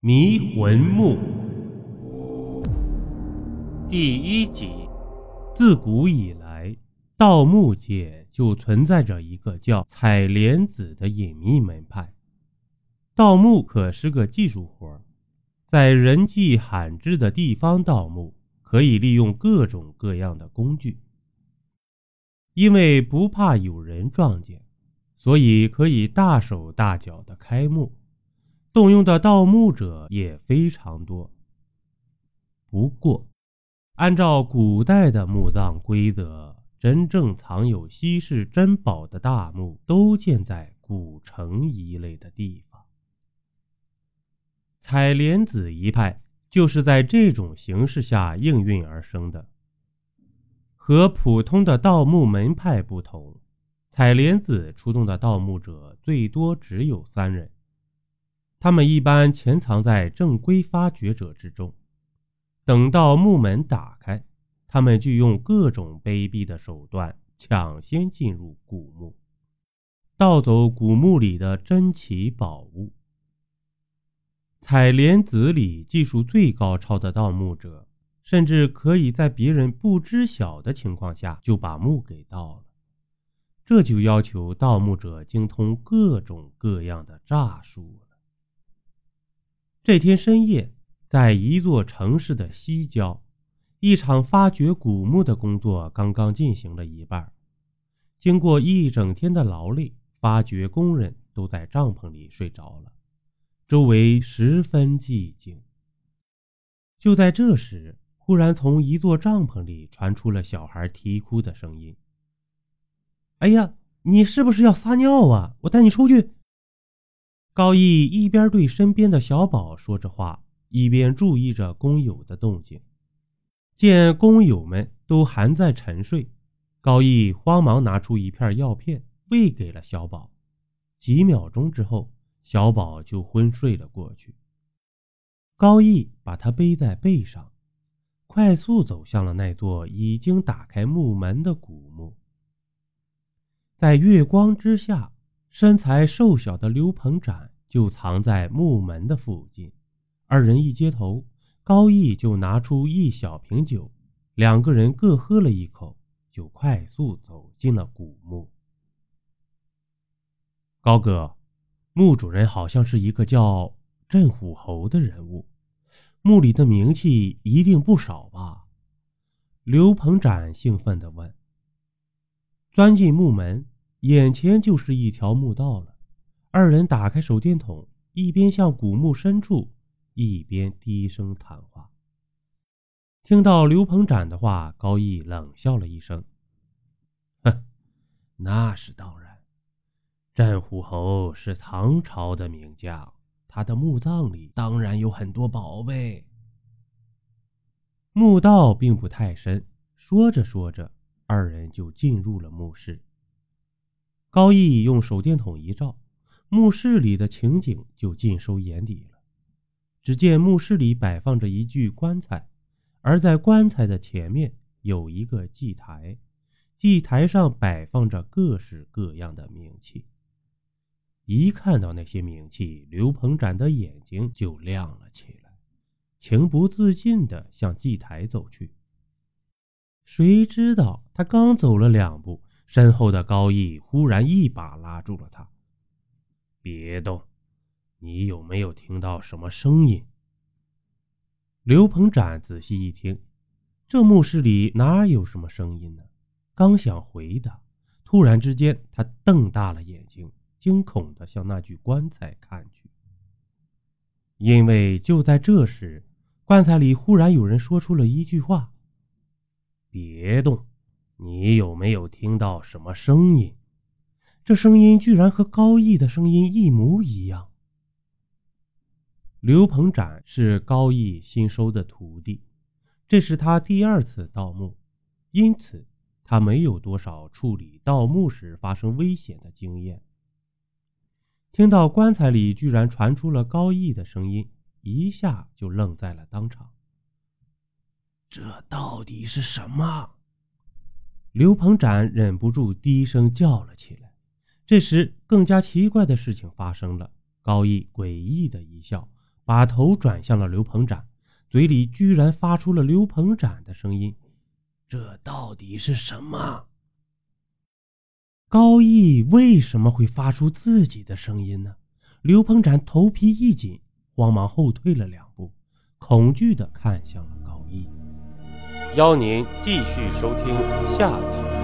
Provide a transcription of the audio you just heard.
迷魂墓第一集。自古以来，盗墓界就存在着一个叫采莲子的隐秘门派。盗墓可是个技术活，在人迹罕至的地方盗墓，可以利用各种各样的工具。因为不怕有人撞见，所以可以大手大脚的开墓。动用的盗墓者也非常多。不过，按照古代的墓葬规则，真正藏有稀世珍宝的大墓都建在古城一类的地方。采莲子一派就是在这种形势下应运而生的。和普通的盗墓门派不同，采莲子出动的盗墓者最多只有三人。他们一般潜藏在正规发掘者之中，等到墓门打开，他们就用各种卑鄙的手段抢先进入古墓，盗走古墓里的珍奇宝物。采莲子里技术最高超的盗墓者，甚至可以在别人不知晓的情况下就把墓给盗了，这就要求盗墓者精通各种各样的诈术了。这天深夜，在一座城市的西郊，一场发掘古墓的工作刚刚进行了一半。经过一整天的劳累，发掘工人都在帐篷里睡着了，周围十分寂静。就在这时，忽然从一座帐篷里传出了小孩啼哭的声音：“哎呀，你是不是要撒尿啊？我带你出去。”高毅一边对身边的小宝说着话，一边注意着工友的动静。见工友们都还在沉睡，高毅慌忙拿出一片药片喂给了小宝。几秒钟之后，小宝就昏睡了过去。高毅把他背在背上，快速走向了那座已经打开木门的古墓。在月光之下。身材瘦小的刘鹏展就藏在木门的附近，二人一接头，高毅就拿出一小瓶酒，两个人各喝了一口，就快速走进了古墓。高哥，墓主人好像是一个叫镇虎侯的人物，墓里的名气一定不少吧？刘鹏展兴奋地问。钻进墓门。眼前就是一条墓道了，二人打开手电筒，一边向古墓深处，一边低声谈话。听到刘鹏展的话，高毅冷笑了一声：“哼，那是当然。战虎侯是唐朝的名将，他的墓葬里当然有很多宝贝。”墓道并不太深，说着说着，二人就进入了墓室。高毅用手电筒一照，墓室里的情景就尽收眼底了。只见墓室里摆放着一具棺材，而在棺材的前面有一个祭台，祭台上摆放着各式各样的冥器。一看到那些冥器，刘鹏展的眼睛就亮了起来，情不自禁地向祭台走去。谁知道他刚走了两步。身后的高毅忽然一把拉住了他，“别动！你有没有听到什么声音？”刘鹏展仔细一听，这墓室里哪有什么声音呢？刚想回答，突然之间，他瞪大了眼睛，惊恐地向那具棺材看去。因为就在这时，棺材里忽然有人说出了一句话：“别动！”你有没有听到什么声音？这声音居然和高毅的声音一模一样。刘鹏展是高毅新收的徒弟，这是他第二次盗墓，因此他没有多少处理盗墓时发生危险的经验。听到棺材里居然传出了高毅的声音，一下就愣在了当场。这到底是什么？刘鹏展忍不住低声叫了起来。这时，更加奇怪的事情发生了。高毅诡异的一笑，把头转向了刘鹏展，嘴里居然发出了刘鹏展的声音：“这到底是什么？”高义为什么会发出自己的声音呢？刘鹏展头皮一紧，慌忙后退了两步，恐惧地看向了高义。邀您继续收听下集。